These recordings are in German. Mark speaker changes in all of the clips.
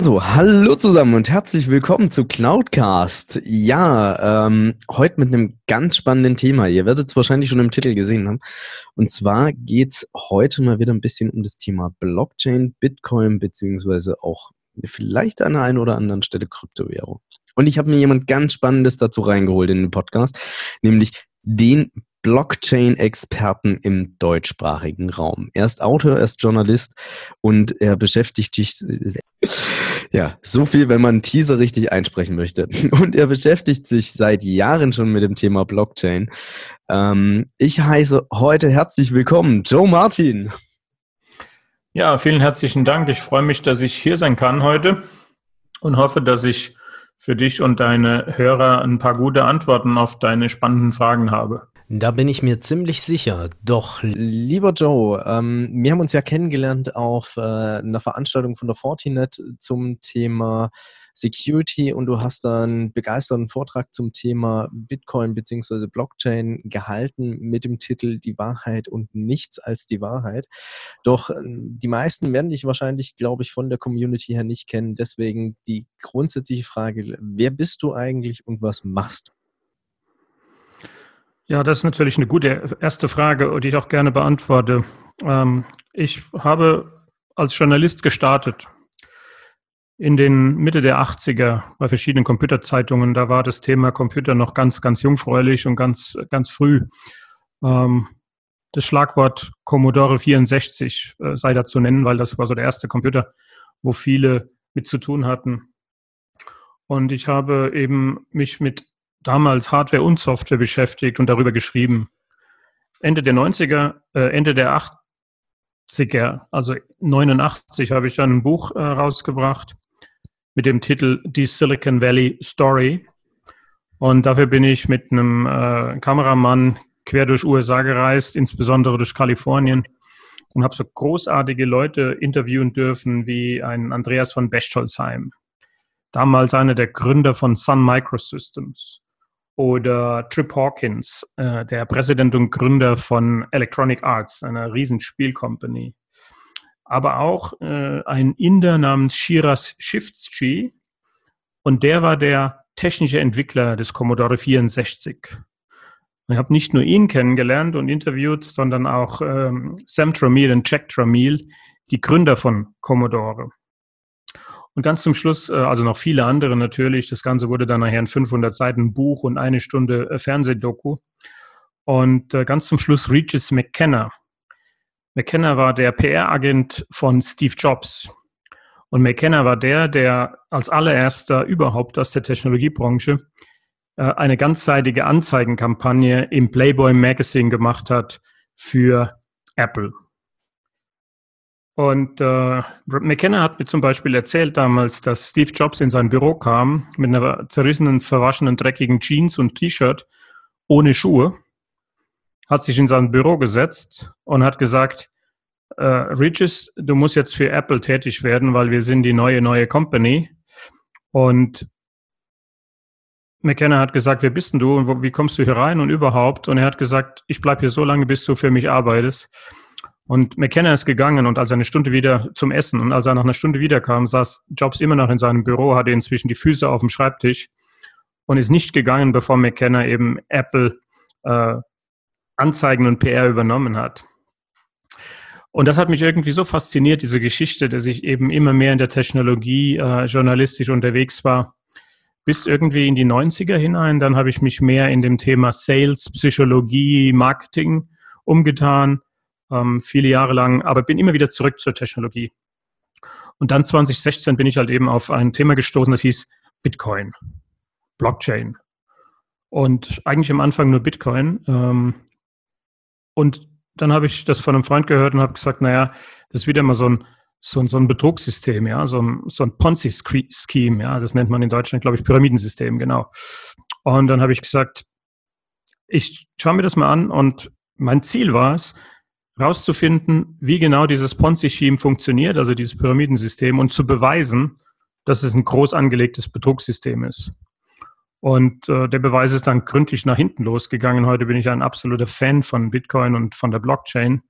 Speaker 1: So, hallo zusammen und herzlich willkommen zu Cloudcast. Ja, ähm, heute mit einem ganz spannenden Thema. Ihr werdet es wahrscheinlich schon im Titel gesehen haben. Und zwar geht es heute mal wieder ein bisschen um das Thema Blockchain, Bitcoin, beziehungsweise auch vielleicht an der einen oder anderen Stelle Kryptowährung. Und ich habe mir jemand ganz Spannendes dazu reingeholt in den Podcast, nämlich den Blockchain-Experten im deutschsprachigen Raum. Er ist Autor, er ist Journalist und er beschäftigt sich, ja, so viel, wenn man Teaser richtig einsprechen möchte. Und er beschäftigt sich seit Jahren schon mit dem Thema Blockchain. Ähm, ich heiße heute herzlich willkommen Joe Martin.
Speaker 2: Ja, vielen herzlichen Dank. Ich freue mich, dass ich hier sein kann heute und hoffe, dass ich für dich und deine Hörer ein paar gute Antworten auf deine spannenden Fragen habe.
Speaker 1: Da bin ich mir ziemlich sicher. Doch, lieber Joe, ähm, wir haben uns ja kennengelernt auf äh, einer Veranstaltung von der Fortinet zum Thema Security und du hast dann einen begeisterten Vortrag zum Thema Bitcoin bzw. Blockchain gehalten mit dem Titel Die Wahrheit und nichts als die Wahrheit. Doch ähm, die meisten werden dich wahrscheinlich, glaube ich, von der Community her nicht kennen. Deswegen die grundsätzliche Frage, wer bist du eigentlich und was machst du?
Speaker 2: Ja, das ist natürlich eine gute erste Frage, die ich auch gerne beantworte. Ähm, ich habe als Journalist gestartet in den Mitte der 80er bei verschiedenen Computerzeitungen. Da war das Thema Computer noch ganz, ganz jungfräulich und ganz, ganz früh. Ähm, das Schlagwort Commodore 64 äh, sei da zu nennen, weil das war so der erste Computer, wo viele mit zu tun hatten. Und ich habe eben mich mit damals Hardware und Software beschäftigt und darüber geschrieben. Ende der 90er, äh, Ende der 80er, also 89, habe ich dann ein Buch äh, rausgebracht mit dem Titel Die Silicon Valley Story. Und dafür bin ich mit einem äh, Kameramann quer durch USA gereist, insbesondere durch Kalifornien und habe so großartige Leute interviewen dürfen wie ein Andreas von Bechtolzheim, damals einer der Gründer von Sun Microsystems oder Trip Hawkins, äh, der Präsident und Gründer von Electronic Arts, einer Riesenspielcompany. Aber auch äh, ein Inder namens Shiraz Shiftschi und der war der technische Entwickler des Commodore 64. Ich habe nicht nur ihn kennengelernt und interviewt, sondern auch ähm, Sam Tramiel und Jack Tramiel, die Gründer von Commodore. Und ganz zum Schluss, äh, also noch viele andere natürlich. Das Ganze wurde dann nachher ein 500 Seiten Buch und eine Stunde äh, Fernsehdoku. Und äh, ganz zum Schluss Regis McKenna. McKenna war der PR-Agent von Steve Jobs. Und McKenna war der, der als allererster überhaupt aus der Technologiebranche eine ganzseitige Anzeigenkampagne im Playboy Magazine gemacht hat für Apple. Und äh, McKenna hat mir zum Beispiel erzählt damals, dass Steve Jobs in sein Büro kam mit einer zerrissenen, verwaschenen, dreckigen Jeans und T-Shirt ohne Schuhe, hat sich in sein Büro gesetzt und hat gesagt, äh, Regis, du musst jetzt für Apple tätig werden, weil wir sind die neue, neue Company. Und McKenna hat gesagt, wer bist denn du und wo, wie kommst du hier rein und überhaupt? Und er hat gesagt, ich bleibe hier so lange, bis du für mich arbeitest. Und McKenna ist gegangen und als er eine Stunde wieder zum Essen und als er nach einer Stunde wiederkam, saß Jobs immer noch in seinem Büro, hatte inzwischen die Füße auf dem Schreibtisch und ist nicht gegangen, bevor McKenna eben Apple äh, Anzeigen und PR übernommen hat. Und das hat mich irgendwie so fasziniert, diese Geschichte, dass ich eben immer mehr in der Technologie äh, journalistisch unterwegs war, bis irgendwie in die 90er hinein. Dann habe ich mich mehr in dem Thema Sales, Psychologie, Marketing umgetan ähm, viele Jahre lang, aber bin immer wieder zurück zur Technologie. Und dann 2016 bin ich halt eben auf ein Thema gestoßen, das hieß Bitcoin, Blockchain. Und eigentlich am Anfang nur Bitcoin. Ähm, und dann habe ich das von einem Freund gehört und habe gesagt, naja, das ist wieder mal so ein, so, ein, so ein Betrugssystem, ja, so ein, so ein Ponzi-Scheme, ja, das nennt man in Deutschland, glaube ich, Pyramidensystem, genau. Und dann habe ich gesagt, ich schaue mir das mal an und mein Ziel war es, rauszufinden, wie genau dieses Ponzi-Scheme funktioniert, also dieses Pyramidensystem, und zu beweisen, dass es ein groß angelegtes Betrugssystem ist. Und äh, der Beweis ist dann gründlich nach hinten losgegangen. Heute bin ich ein absoluter Fan von Bitcoin und von der Blockchain.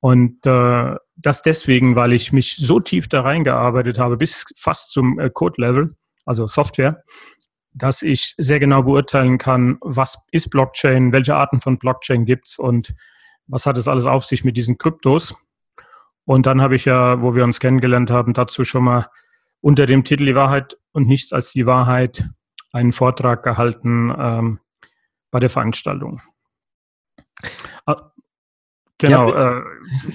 Speaker 2: Und äh, das deswegen, weil ich mich so tief da reingearbeitet habe, bis fast zum äh, Code-Level, also Software, dass ich sehr genau beurteilen kann, was ist Blockchain, welche Arten von Blockchain gibt's und was hat es alles auf sich mit diesen Kryptos. Und dann habe ich ja, wo wir uns kennengelernt haben, dazu schon mal unter dem Titel Die Wahrheit und nichts als die Wahrheit einen Vortrag gehalten ähm, bei der Veranstaltung. Ah, genau, ja, äh,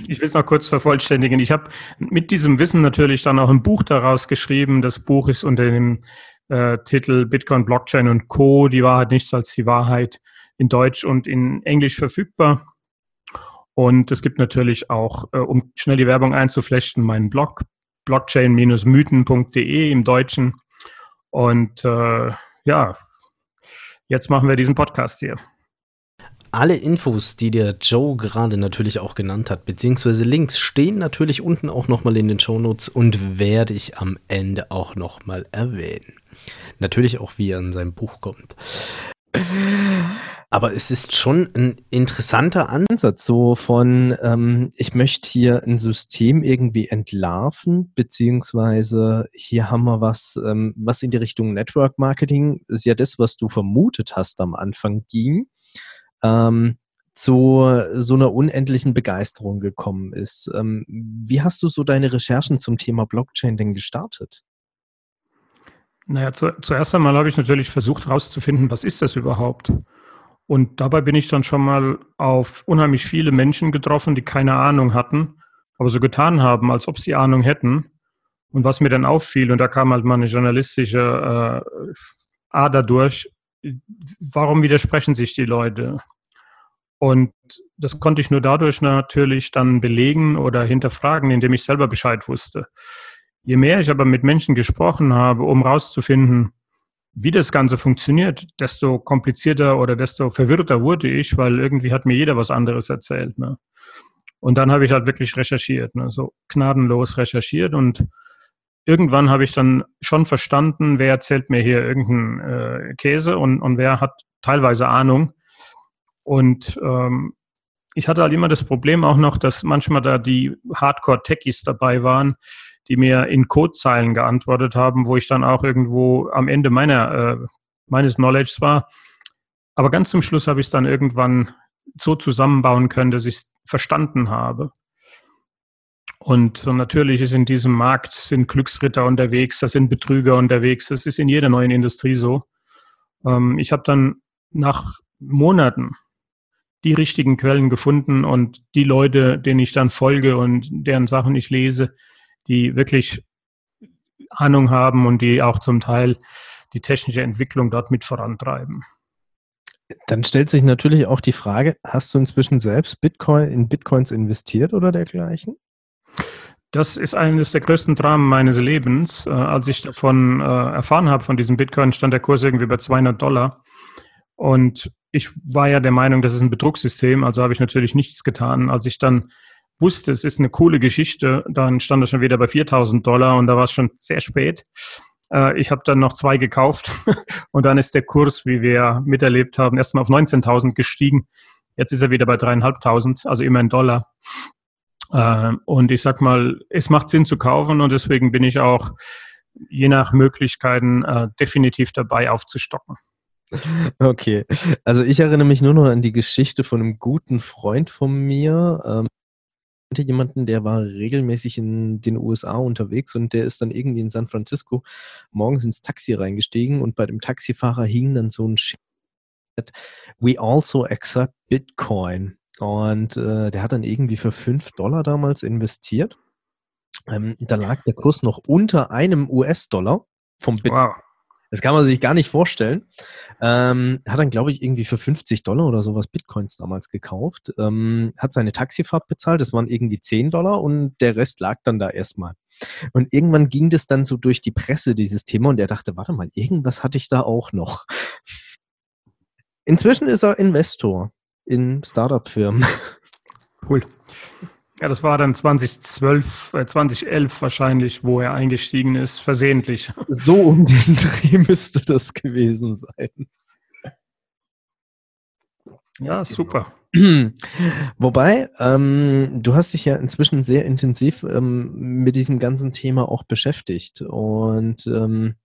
Speaker 2: ich will es noch kurz vervollständigen. Ich habe mit diesem Wissen natürlich dann auch ein Buch daraus geschrieben. Das Buch ist unter dem äh, Titel Bitcoin, Blockchain und Co. Die Wahrheit nichts als die Wahrheit in Deutsch und in Englisch verfügbar. Und es gibt natürlich auch, äh, um schnell die Werbung einzuflechten, meinen Blog blockchain-mythen.de im Deutschen. Und äh, ja, jetzt machen wir diesen Podcast hier.
Speaker 1: Alle Infos, die der Joe gerade natürlich auch genannt hat, beziehungsweise Links, stehen natürlich unten auch nochmal in den Shownotes und werde ich am Ende auch nochmal erwähnen. Natürlich auch, wie er in sein Buch kommt. Aber es ist schon ein interessanter Ansatz, so von, ähm, ich möchte hier ein System irgendwie entlarven, beziehungsweise hier haben wir was, ähm, was in die Richtung Network Marketing, ist ja das, was du vermutet hast am Anfang ging, ähm, zu so einer unendlichen Begeisterung gekommen ist. Ähm, wie hast du so deine Recherchen zum Thema Blockchain denn gestartet?
Speaker 2: Naja, zu, zuerst einmal habe ich natürlich versucht herauszufinden, was ist das überhaupt? Und dabei bin ich dann schon mal auf unheimlich viele Menschen getroffen, die keine Ahnung hatten, aber so getan haben, als ob sie Ahnung hätten. Und was mir dann auffiel, und da kam halt mal eine journalistische äh, Ader durch, warum widersprechen sich die Leute? Und das konnte ich nur dadurch natürlich dann belegen oder hinterfragen, indem ich selber Bescheid wusste. Je mehr ich aber mit Menschen gesprochen habe, um rauszufinden, wie das Ganze funktioniert, desto komplizierter oder desto verwirrter wurde ich, weil irgendwie hat mir jeder was anderes erzählt. Ne? Und dann habe ich halt wirklich recherchiert, ne? so gnadenlos recherchiert und irgendwann habe ich dann schon verstanden, wer erzählt mir hier irgendeinen äh, Käse und, und wer hat teilweise Ahnung. Und ähm, ich hatte halt immer das Problem auch noch, dass manchmal da die Hardcore-Techies dabei waren, die mir in Codezeilen geantwortet haben, wo ich dann auch irgendwo am Ende meiner, äh, meines Knowledge war. Aber ganz zum Schluss habe ich es dann irgendwann so zusammenbauen können, dass ich es verstanden habe. Und natürlich ist in diesem Markt sind Glücksritter unterwegs, da sind Betrüger unterwegs. Das ist in jeder neuen Industrie so. Ähm, ich habe dann nach Monaten die richtigen Quellen gefunden und die Leute, denen ich dann folge und deren Sachen ich lese, die wirklich Ahnung haben und die auch zum Teil die technische Entwicklung dort mit vorantreiben.
Speaker 1: Dann stellt sich natürlich auch die Frage, hast du inzwischen selbst Bitcoin in Bitcoins investiert oder dergleichen?
Speaker 2: Das ist eines der größten Dramen meines Lebens. Äh, als ich davon äh, erfahren habe, von diesem Bitcoin, stand der Kurs irgendwie bei 200 Dollar. Und ich war ja der Meinung, das ist ein Betrugssystem, also habe ich natürlich nichts getan. Als ich dann wusste, es ist eine coole Geschichte, dann stand er schon wieder bei 4000 Dollar und da war es schon sehr spät. Äh, ich habe dann noch zwei gekauft und dann ist der Kurs, wie wir miterlebt haben, erstmal auf 19.000 gestiegen. Jetzt ist er wieder bei dreieinhalbtausend, also immer in Dollar. Äh, und ich sag mal, es macht Sinn zu kaufen und deswegen bin ich auch je nach Möglichkeiten äh, definitiv dabei aufzustocken.
Speaker 1: Okay, also ich erinnere mich nur noch an die Geschichte von einem guten Freund von mir. Ähm, jemanden, der war regelmäßig in den USA unterwegs und der ist dann irgendwie in San Francisco morgens ins Taxi reingestiegen und bei dem Taxifahrer hing dann so ein Schild, We also accept Bitcoin. Und äh, der hat dann irgendwie für 5 Dollar damals investiert. Ähm, da lag der Kurs noch unter einem US-Dollar vom Bitcoin. Wow. Das kann man sich gar nicht vorstellen. Ähm, hat dann, glaube ich, irgendwie für 50 Dollar oder sowas Bitcoins damals gekauft. Ähm, hat seine Taxifahrt bezahlt, das waren irgendwie 10 Dollar und der Rest lag dann da erstmal. Und irgendwann ging das dann so durch die Presse, dieses Thema, und er dachte, warte mal, irgendwas hatte ich da auch noch. Inzwischen ist er Investor in Startup-Firmen.
Speaker 2: Cool. Ja, das war dann 2012, äh, 2011 wahrscheinlich, wo er eingestiegen ist, versehentlich.
Speaker 1: So um den Dreh müsste das gewesen sein.
Speaker 2: Ja, super.
Speaker 1: Wobei, ähm, du hast dich ja inzwischen sehr intensiv ähm, mit diesem ganzen Thema auch beschäftigt. Und ähm,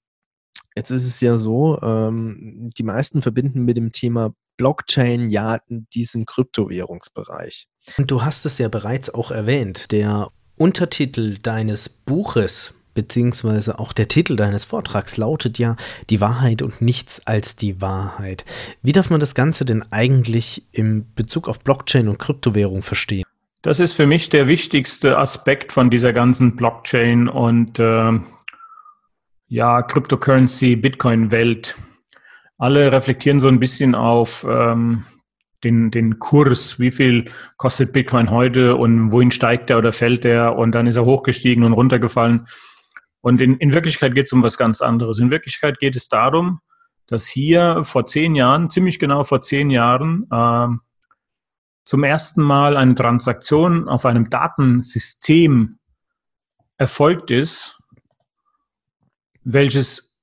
Speaker 1: jetzt ist es ja so, ähm, die meisten verbinden mit dem Thema Blockchain ja diesen Kryptowährungsbereich. Und du hast es ja bereits auch erwähnt, der Untertitel deines Buches beziehungsweise auch der Titel deines Vortrags lautet ja Die Wahrheit und nichts als die Wahrheit. Wie darf man das Ganze denn eigentlich im Bezug auf Blockchain und Kryptowährung verstehen?
Speaker 2: Das ist für mich der wichtigste Aspekt von dieser ganzen Blockchain und äh, ja, Cryptocurrency, Bitcoin-Welt. Alle reflektieren so ein bisschen auf ähm, den, den Kurs, wie viel kostet Bitcoin heute und wohin steigt er oder fällt er und dann ist er hochgestiegen und runtergefallen. Und in, in Wirklichkeit geht es um was ganz anderes. In Wirklichkeit geht es darum, dass hier vor zehn Jahren, ziemlich genau vor zehn Jahren, äh, zum ersten Mal eine Transaktion auf einem Datensystem erfolgt ist, welches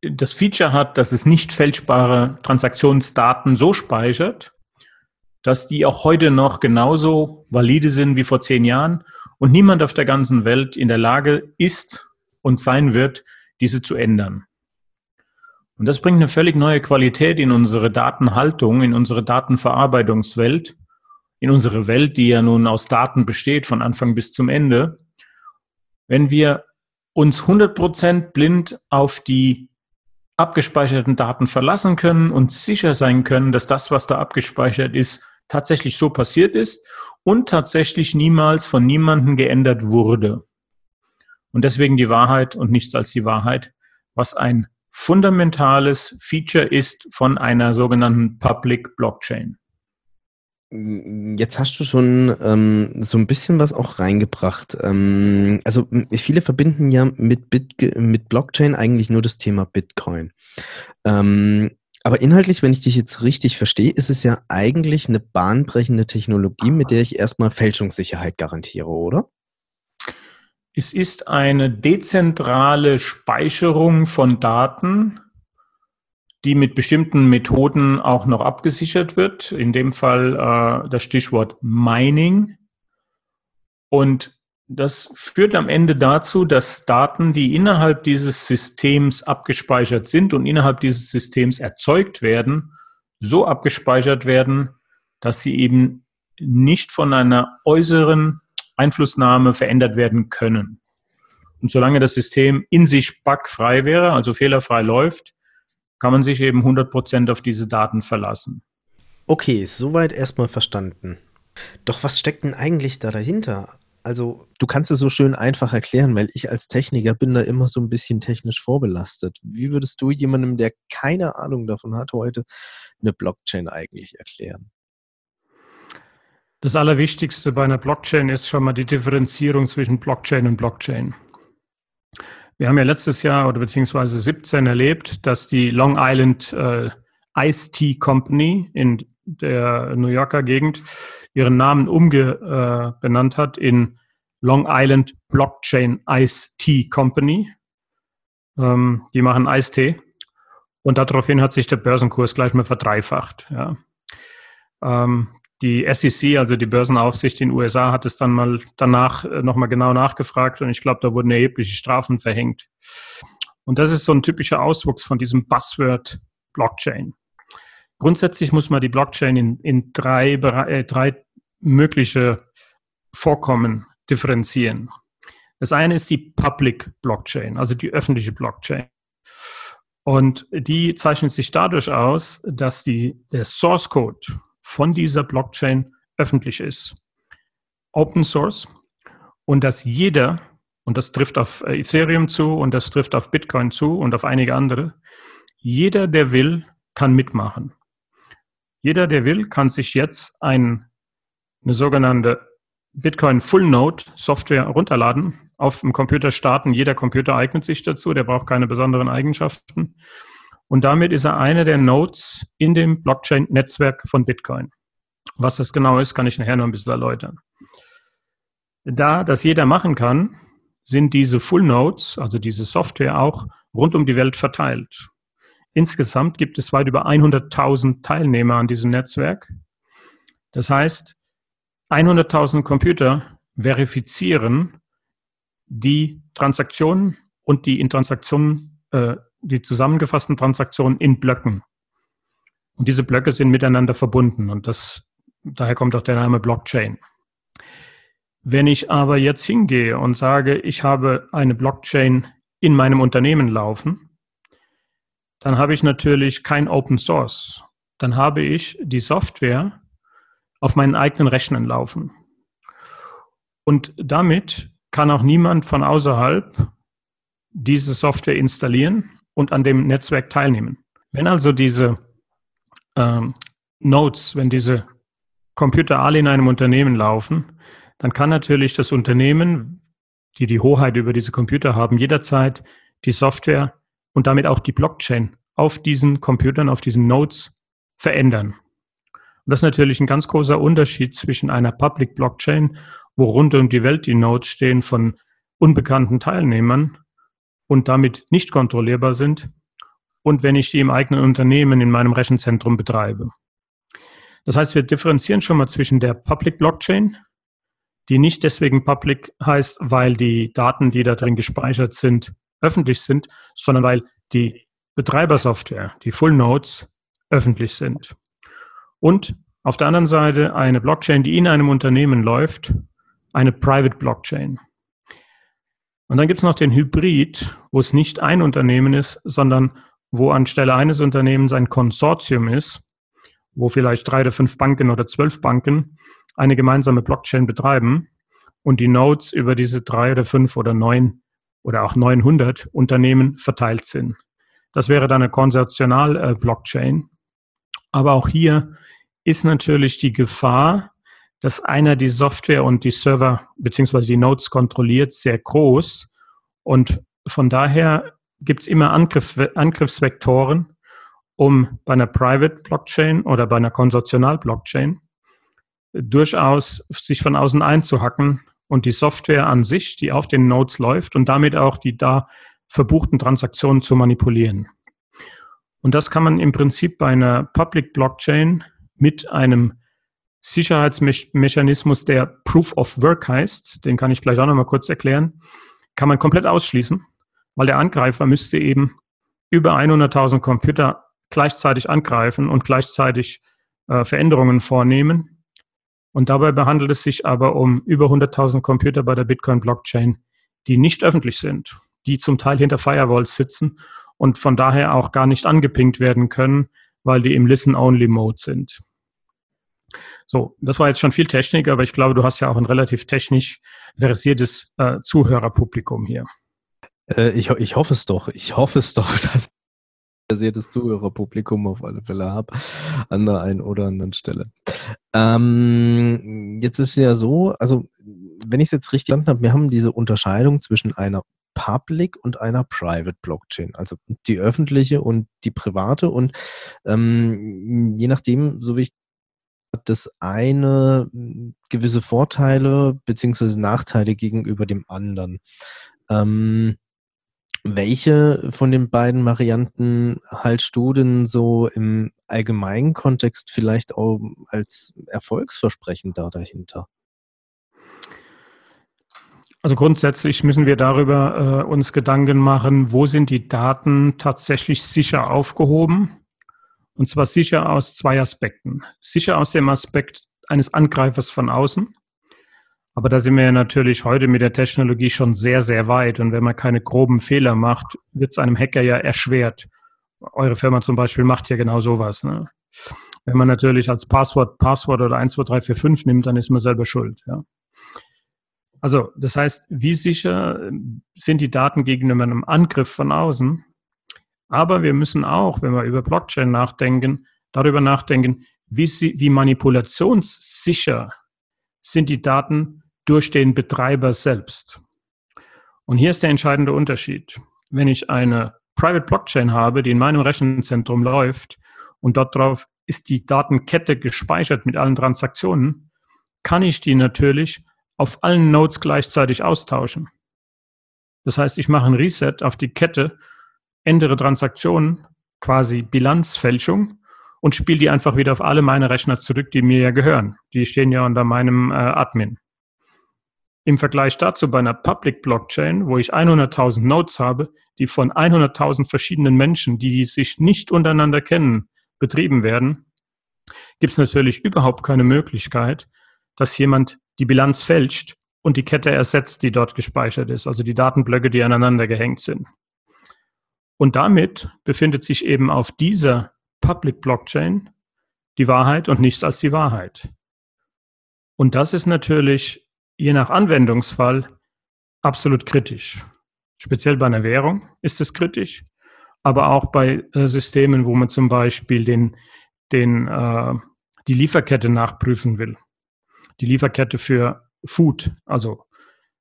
Speaker 2: das Feature hat, dass es nicht fälschbare Transaktionsdaten so speichert, dass die auch heute noch genauso valide sind wie vor zehn Jahren und niemand auf der ganzen Welt in der Lage ist und sein wird, diese zu ändern. Und das bringt eine völlig neue Qualität in unsere Datenhaltung, in unsere Datenverarbeitungswelt, in unsere Welt, die ja nun aus Daten besteht, von Anfang bis zum Ende. Wenn wir uns 100% blind auf die abgespeicherten Daten verlassen können und sicher sein können, dass das, was da abgespeichert ist, tatsächlich so passiert ist und tatsächlich niemals von niemandem geändert wurde. Und deswegen die Wahrheit und nichts als die Wahrheit, was ein fundamentales Feature ist von einer sogenannten Public Blockchain.
Speaker 1: Jetzt hast du schon ähm, so ein bisschen was auch reingebracht. Ähm, also viele verbinden ja mit, Bit mit Blockchain eigentlich nur das Thema Bitcoin. Ähm, aber inhaltlich, wenn ich dich jetzt richtig verstehe, ist es ja eigentlich eine bahnbrechende Technologie, mit der ich erstmal Fälschungssicherheit garantiere, oder?
Speaker 2: Es ist eine dezentrale Speicherung von Daten, die mit bestimmten Methoden auch noch abgesichert wird. In dem Fall äh, das Stichwort Mining. Und das führt am Ende dazu, dass Daten, die innerhalb dieses Systems abgespeichert sind und innerhalb dieses Systems erzeugt werden, so abgespeichert werden, dass sie eben nicht von einer äußeren Einflussnahme verändert werden können. Und solange das System in sich bugfrei wäre, also fehlerfrei läuft, kann man sich eben 100% auf diese Daten verlassen.
Speaker 1: Okay, soweit erstmal verstanden. Doch was steckt denn eigentlich da dahinter? Also, du kannst es so schön einfach erklären, weil ich als Techniker bin da immer so ein bisschen technisch vorbelastet. Wie würdest du jemandem, der keine Ahnung davon hat, heute eine Blockchain eigentlich erklären?
Speaker 2: Das Allerwichtigste bei einer Blockchain ist schon mal die Differenzierung zwischen Blockchain und Blockchain. Wir haben ja letztes Jahr oder beziehungsweise 17 erlebt, dass die Long Island äh, Ice Tea Company in der New Yorker Gegend ihren Namen umbenannt äh, hat in Long Island Blockchain Ice Tea Company. Ähm, die machen Eistee. Und daraufhin hat sich der Börsenkurs gleich mal verdreifacht. Ja. Ähm, die SEC, also die Börsenaufsicht in den USA, hat es dann mal danach äh, nochmal genau nachgefragt und ich glaube, da wurden erhebliche Strafen verhängt. Und das ist so ein typischer Auswuchs von diesem Buzzword Blockchain. Grundsätzlich muss man die Blockchain in, in drei, äh, drei mögliche Vorkommen differenzieren. Das eine ist die Public Blockchain, also die öffentliche Blockchain. Und die zeichnet sich dadurch aus, dass die, der Source Code von dieser Blockchain öffentlich ist. Open Source und dass jeder, und das trifft auf Ethereum zu und das trifft auf Bitcoin zu und auf einige andere. Jeder, der will, kann mitmachen. Jeder, der will, kann sich jetzt ein, eine sogenannte Bitcoin Full Node Software runterladen, auf dem Computer starten. Jeder Computer eignet sich dazu, der braucht keine besonderen Eigenschaften. Und damit ist er einer der Nodes in dem Blockchain-Netzwerk von Bitcoin. Was das genau ist, kann ich nachher noch ein bisschen erläutern. Da das jeder machen kann, sind diese Full Nodes, also diese Software auch rund um die Welt verteilt. Insgesamt gibt es weit über 100.000 Teilnehmer an diesem Netzwerk. Das heißt, 100.000 Computer verifizieren die Transaktionen und die in Transaktionen, äh, die zusammengefassten Transaktionen in Blöcken. Und diese Blöcke sind miteinander verbunden und das, daher kommt auch der Name Blockchain. Wenn ich aber jetzt hingehe und sage, ich habe eine Blockchain in meinem Unternehmen laufen, dann habe ich natürlich kein Open Source. Dann habe ich die Software auf meinen eigenen Rechnern laufen. Und damit kann auch niemand von außerhalb diese Software installieren und an dem Netzwerk teilnehmen. Wenn also diese ähm, Nodes, wenn diese Computer alle in einem Unternehmen laufen, dann kann natürlich das Unternehmen, die die Hoheit über diese Computer haben, jederzeit die Software und damit auch die Blockchain auf diesen Computern, auf diesen Nodes verändern. Und das ist natürlich ein ganz großer Unterschied zwischen einer Public Blockchain, wo rund um die Welt die Nodes stehen von unbekannten Teilnehmern und damit nicht kontrollierbar sind, und wenn ich die im eigenen Unternehmen in meinem Rechenzentrum betreibe. Das heißt, wir differenzieren schon mal zwischen der Public Blockchain, die nicht deswegen public heißt, weil die Daten, die da drin gespeichert sind, öffentlich sind, sondern weil die Betreibersoftware, die Full Nodes, öffentlich sind. Und auf der anderen Seite eine Blockchain, die in einem Unternehmen läuft, eine Private Blockchain. Und dann gibt es noch den Hybrid, wo es nicht ein Unternehmen ist, sondern wo anstelle eines Unternehmens ein Konsortium ist, wo vielleicht drei oder fünf Banken oder zwölf Banken eine gemeinsame Blockchain betreiben und die Nodes über diese drei oder fünf oder neun oder auch 900 Unternehmen verteilt sind. Das wäre dann eine Konsortional-Blockchain. Aber auch hier ist natürlich die Gefahr, dass einer die Software und die Server beziehungsweise die Nodes kontrolliert, sehr groß. Und von daher gibt es immer Angriff, Angriffsvektoren, um bei einer Private Blockchain oder bei einer Konsortional Blockchain durchaus sich von außen einzuhacken und die Software an sich, die auf den Nodes läuft und damit auch die da verbuchten Transaktionen zu manipulieren. Und das kann man im Prinzip bei einer Public Blockchain mit einem Sicherheitsmechanismus, der Proof of Work heißt, den kann ich gleich auch nochmal kurz erklären, kann man komplett ausschließen, weil der Angreifer müsste eben über 100.000 Computer gleichzeitig angreifen und gleichzeitig äh, Veränderungen vornehmen. Und dabei behandelt es sich aber um über 100.000 Computer bei der Bitcoin-Blockchain, die nicht öffentlich sind, die zum Teil hinter Firewalls sitzen und von daher auch gar nicht angepinkt werden können, weil die im Listen-Only-Mode sind. So, das war jetzt schon viel Technik, aber ich glaube, du hast ja auch ein relativ technisch versiertes äh, Zuhörerpublikum hier.
Speaker 1: Äh, ich, ich hoffe es doch. Ich hoffe es doch, dass versiertes Zuhörerpublikum auf alle Fälle habe an der einen oder anderen Stelle. Ähm, jetzt ist es ja so, also wenn ich es jetzt richtig verstanden habe, wir haben diese Unterscheidung zwischen einer Public und einer Private Blockchain, also die öffentliche und die private und ähm, je nachdem, so wie ich das eine gewisse Vorteile beziehungsweise Nachteile gegenüber dem anderen. Ähm, welche von den beiden Varianten haltst du denn so im allgemeinen Kontext vielleicht auch als erfolgsversprechend da dahinter?
Speaker 2: Also grundsätzlich müssen wir darüber äh, uns Gedanken machen, wo sind die Daten tatsächlich sicher aufgehoben? Und zwar sicher aus zwei Aspekten. Sicher aus dem Aspekt eines Angreifers von außen, aber da sind wir ja natürlich heute mit der Technologie schon sehr, sehr weit. Und wenn man keine groben Fehler macht, wird es einem Hacker ja erschwert. Eure Firma zum Beispiel macht ja genau sowas. Ne? Wenn man natürlich als Passwort Passwort oder 12345 nimmt, dann ist man selber schuld. Ja? Also, das heißt, wie sicher sind die Daten gegenüber einem Angriff von außen? Aber wir müssen auch, wenn wir über Blockchain nachdenken, darüber nachdenken, wie, sie, wie manipulationssicher sind die Daten durch den Betreiber selbst. Und hier ist der entscheidende Unterschied. Wenn ich eine Private Blockchain habe, die in meinem Rechenzentrum läuft und dort drauf ist die Datenkette gespeichert mit allen Transaktionen, kann ich die natürlich auf allen Nodes gleichzeitig austauschen. Das heißt, ich mache ein Reset auf die Kette, ändere Transaktionen, quasi Bilanzfälschung und spiele die einfach wieder auf alle meine Rechner zurück, die mir ja gehören. Die stehen ja unter meinem äh, Admin. Im Vergleich dazu bei einer Public Blockchain, wo ich 100.000 Nodes habe, die von 100.000 verschiedenen Menschen, die sich nicht untereinander kennen, betrieben werden, gibt es natürlich überhaupt keine Möglichkeit, dass jemand die Bilanz fälscht und die Kette ersetzt, die dort gespeichert ist, also die Datenblöcke, die aneinander gehängt sind. Und damit befindet sich eben auf dieser Public Blockchain die Wahrheit und nichts als die Wahrheit. Und das ist natürlich je nach Anwendungsfall absolut kritisch. Speziell bei einer Währung ist es kritisch, aber auch bei äh, Systemen, wo man zum Beispiel den, den, äh, die Lieferkette nachprüfen will die Lieferkette für Food, also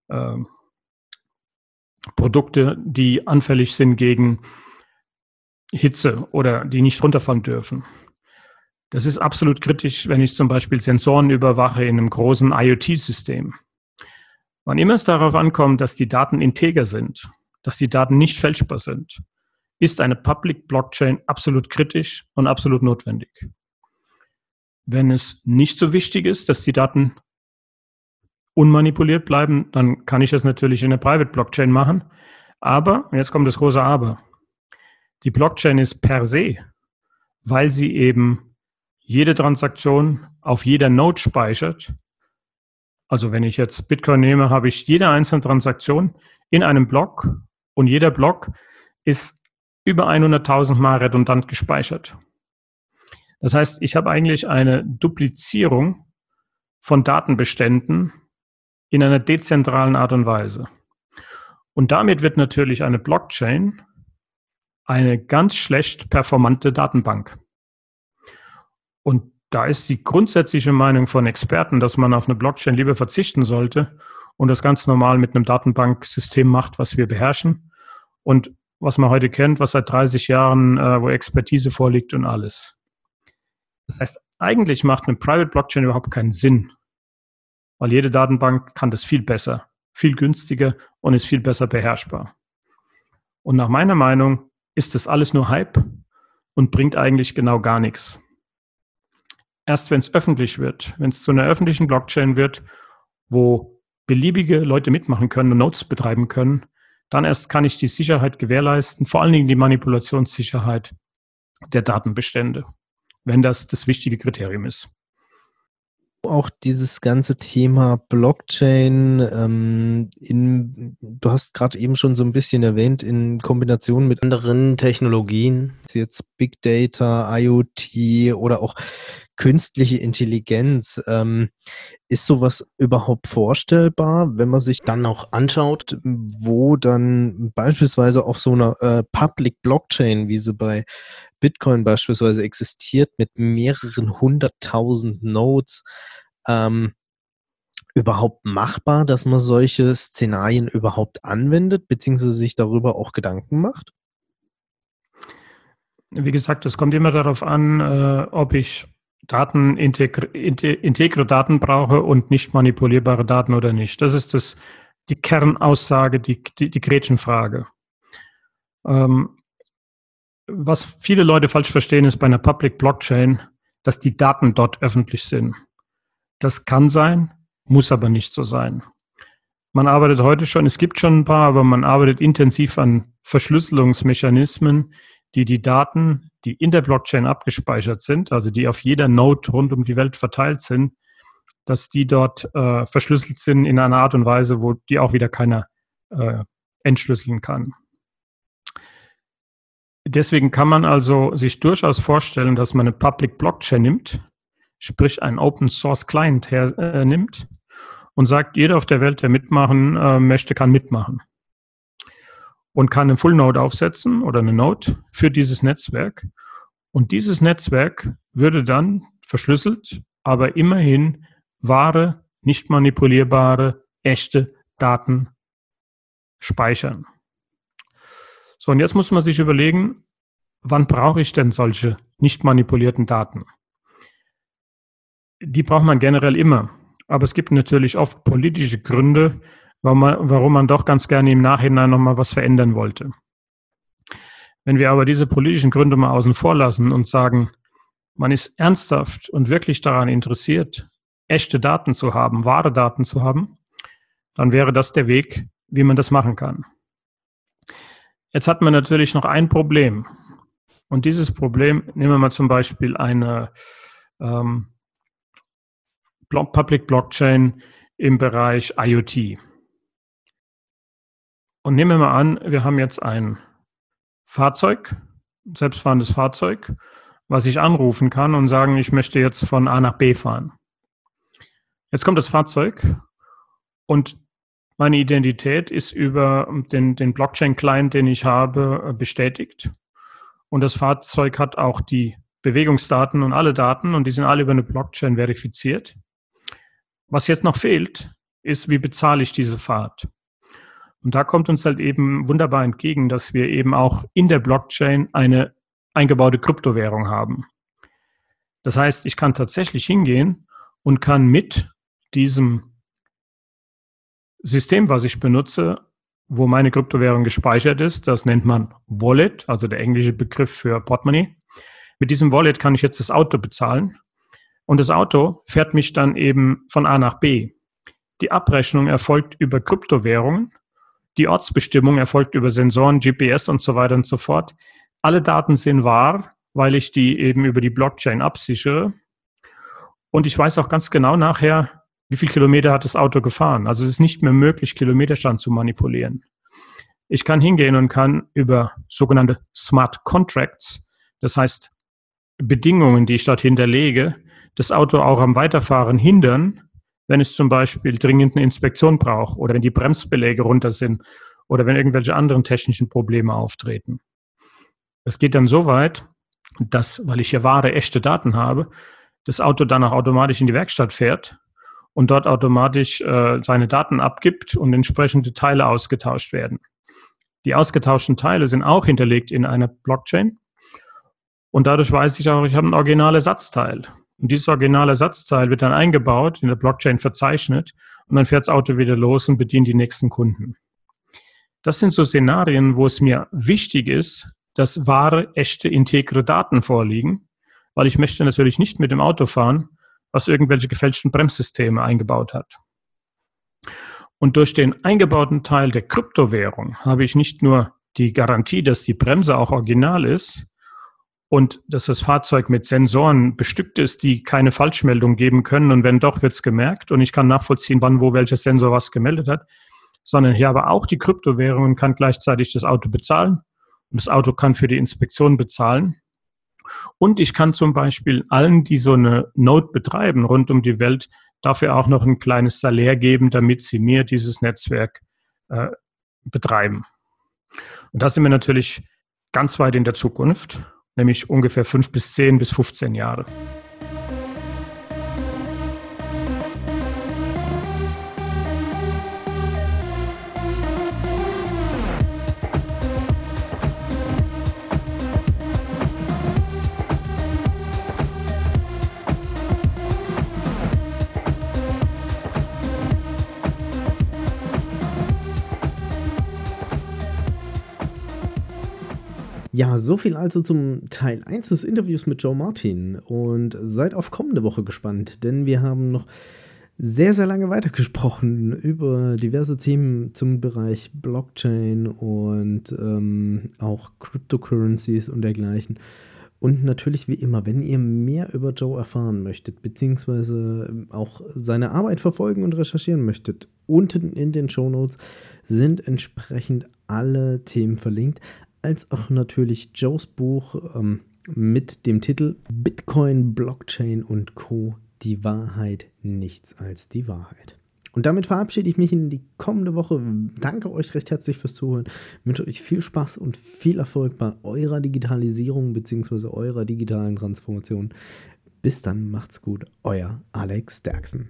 Speaker 2: äh, Produkte, die anfällig sind gegen Hitze oder die nicht runterfahren dürfen. Das ist absolut kritisch, wenn ich zum Beispiel Sensoren überwache in einem großen IoT-System. Wann immer es darauf ankommt, dass die Daten integer sind, dass die Daten nicht fälschbar sind, ist eine Public Blockchain absolut kritisch und absolut notwendig. Wenn es nicht so wichtig ist, dass die Daten unmanipuliert bleiben, dann kann ich das natürlich in der Private Blockchain machen. Aber, jetzt kommt das große Aber, die Blockchain ist per se, weil sie eben jede Transaktion auf jeder Node speichert. Also wenn ich jetzt Bitcoin nehme, habe ich jede einzelne Transaktion in einem Block und jeder Block ist über 100.000 Mal redundant gespeichert. Das heißt, ich habe eigentlich eine Duplizierung von Datenbeständen in einer dezentralen Art und Weise. Und damit wird natürlich eine Blockchain eine ganz schlecht performante Datenbank. Und da ist die grundsätzliche Meinung von Experten, dass man auf eine Blockchain lieber verzichten sollte und das ganz normal mit einem Datenbanksystem macht, was wir beherrschen und was man heute kennt, was seit 30 Jahren, äh, wo Expertise vorliegt und alles. Das heißt, eigentlich macht eine Private Blockchain überhaupt keinen Sinn, weil jede Datenbank kann das viel besser, viel günstiger und ist viel besser beherrschbar. Und nach meiner Meinung ist das alles nur Hype und bringt eigentlich genau gar nichts. Erst wenn es öffentlich wird, wenn es zu einer öffentlichen Blockchain wird, wo beliebige Leute mitmachen können und Notes betreiben können, dann erst kann ich die Sicherheit gewährleisten, vor allen Dingen die Manipulationssicherheit der Datenbestände wenn das das wichtige Kriterium ist.
Speaker 1: Auch dieses ganze Thema Blockchain, ähm, in, du hast gerade eben schon so ein bisschen erwähnt, in Kombination mit anderen Technologien, jetzt Big Data, IoT oder auch künstliche Intelligenz. Ähm, ist sowas überhaupt vorstellbar, wenn man sich dann auch anschaut, wo dann beispielsweise auf so einer äh, Public Blockchain, wie sie bei Bitcoin beispielsweise existiert, mit mehreren hunderttausend Nodes, ähm, überhaupt machbar, dass man solche Szenarien überhaupt anwendet, beziehungsweise sich darüber auch Gedanken macht?
Speaker 2: Wie gesagt, es kommt immer darauf an, äh, ob ich Daten, integre, Daten brauche und nicht manipulierbare Daten oder nicht. Das ist das, die Kernaussage, die, die, die Gretchenfrage. Ähm, was viele Leute falsch verstehen, ist bei einer Public Blockchain, dass die Daten dort öffentlich sind. Das kann sein, muss aber nicht so sein. Man arbeitet heute schon, es gibt schon ein paar, aber man arbeitet intensiv an Verschlüsselungsmechanismen, die die Daten, die in der Blockchain abgespeichert sind, also die auf jeder Node rund um die Welt verteilt sind, dass die dort äh, verschlüsselt sind in einer Art und Weise, wo die auch wieder keiner äh, entschlüsseln kann. Deswegen kann man also sich durchaus vorstellen, dass man eine Public Blockchain nimmt, sprich einen Open Source Client hernimmt und sagt, jeder auf der Welt, der mitmachen äh, möchte, kann mitmachen. Und kann eine Full Node aufsetzen oder eine Node für dieses Netzwerk. Und dieses Netzwerk würde dann verschlüsselt, aber immerhin wahre, nicht manipulierbare, echte Daten speichern. So, und jetzt muss man sich überlegen, wann brauche ich denn solche nicht manipulierten Daten? Die braucht man generell immer. Aber es gibt natürlich oft politische Gründe, warum man, warum man doch ganz gerne im Nachhinein nochmal was verändern wollte. Wenn wir aber diese politischen Gründe mal außen vor lassen und sagen, man ist ernsthaft und wirklich daran interessiert, echte Daten zu haben, wahre Daten zu haben, dann wäre das der Weg, wie man das machen kann. Jetzt hat man natürlich noch ein Problem. Und dieses Problem, nehmen wir mal zum Beispiel eine ähm, Public Blockchain im Bereich IoT. Und nehmen wir mal an, wir haben jetzt ein Fahrzeug, selbstfahrendes Fahrzeug, was ich anrufen kann und sagen, ich möchte jetzt von A nach B fahren. Jetzt kommt das Fahrzeug und meine Identität ist über den, den Blockchain-Client, den ich habe, bestätigt. Und das Fahrzeug hat auch die Bewegungsdaten und alle Daten und die sind alle über eine Blockchain verifiziert. Was jetzt noch fehlt, ist, wie bezahle ich diese Fahrt? Und da kommt uns halt eben wunderbar entgegen, dass wir eben auch in der Blockchain eine eingebaute Kryptowährung haben. Das heißt, ich kann tatsächlich hingehen und kann mit diesem System, was ich benutze, wo meine Kryptowährung gespeichert ist, das nennt man Wallet, also der englische Begriff für Portemonnaie. Mit diesem Wallet kann ich jetzt das Auto bezahlen und das Auto fährt mich dann eben von A nach B. Die Abrechnung erfolgt über Kryptowährungen. Die Ortsbestimmung erfolgt über Sensoren, GPS und so weiter und so fort. Alle Daten sind wahr, weil ich die eben über die Blockchain absichere. Und ich weiß auch ganz genau nachher, wie viel Kilometer hat das Auto gefahren. Also es ist nicht mehr möglich, Kilometerstand zu manipulieren. Ich kann hingehen und kann über sogenannte Smart Contracts, das heißt Bedingungen, die ich dort hinterlege, das Auto auch am Weiterfahren hindern, wenn es zum Beispiel dringend eine Inspektion braucht oder wenn die Bremsbeläge runter sind oder wenn irgendwelche anderen technischen Probleme auftreten. Es geht dann so weit, dass, weil ich hier wahre, echte Daten habe, das Auto dann auch automatisch in die Werkstatt fährt und dort automatisch äh, seine Daten abgibt und entsprechende Teile ausgetauscht werden. Die ausgetauschten Teile sind auch hinterlegt in einer Blockchain und dadurch weiß ich auch, ich habe ein Originalersatzteil. Und dieses Originalersatzteil wird dann eingebaut, in der Blockchain verzeichnet und dann fährt das Auto wieder los und bedient die nächsten Kunden. Das sind so Szenarien, wo es mir wichtig ist, dass wahre, echte, integre Daten vorliegen, weil ich möchte natürlich nicht mit dem Auto fahren, was irgendwelche gefälschten Bremssysteme eingebaut hat. Und durch den eingebauten Teil der Kryptowährung habe ich nicht nur die Garantie, dass die Bremse auch original ist, und dass das Fahrzeug mit Sensoren bestückt ist, die keine Falschmeldung geben können. Und wenn doch, wird es gemerkt. Und ich kann nachvollziehen, wann, wo welcher Sensor was gemeldet hat. Sondern hier aber auch die Kryptowährung und kann gleichzeitig das Auto bezahlen. Und das Auto kann für die Inspektion bezahlen. Und ich kann zum Beispiel allen, die so eine Node betreiben rund um die Welt, dafür auch noch ein kleines Salär geben, damit sie mir dieses Netzwerk äh, betreiben. Und da sind wir natürlich ganz weit in der Zukunft nämlich ungefähr fünf bis zehn bis 15 Jahre.
Speaker 1: Ja, so viel also zum Teil 1 des Interviews mit Joe Martin. Und seid auf kommende Woche gespannt, denn wir haben noch sehr, sehr lange weitergesprochen über diverse Themen zum Bereich Blockchain und ähm, auch Cryptocurrencies und dergleichen. Und natürlich wie immer, wenn ihr mehr über Joe erfahren möchtet, beziehungsweise auch seine Arbeit verfolgen und recherchieren möchtet, unten in den Show Notes sind entsprechend alle Themen verlinkt als auch natürlich Joes Buch ähm, mit dem Titel Bitcoin, Blockchain und Co. Die Wahrheit, nichts als die Wahrheit. Und damit verabschiede ich mich in die kommende Woche. Danke euch recht herzlich fürs Zuhören. Wünsche euch viel Spaß und viel Erfolg bei eurer Digitalisierung bzw. eurer digitalen Transformation. Bis dann, macht's gut. Euer Alex Derksen.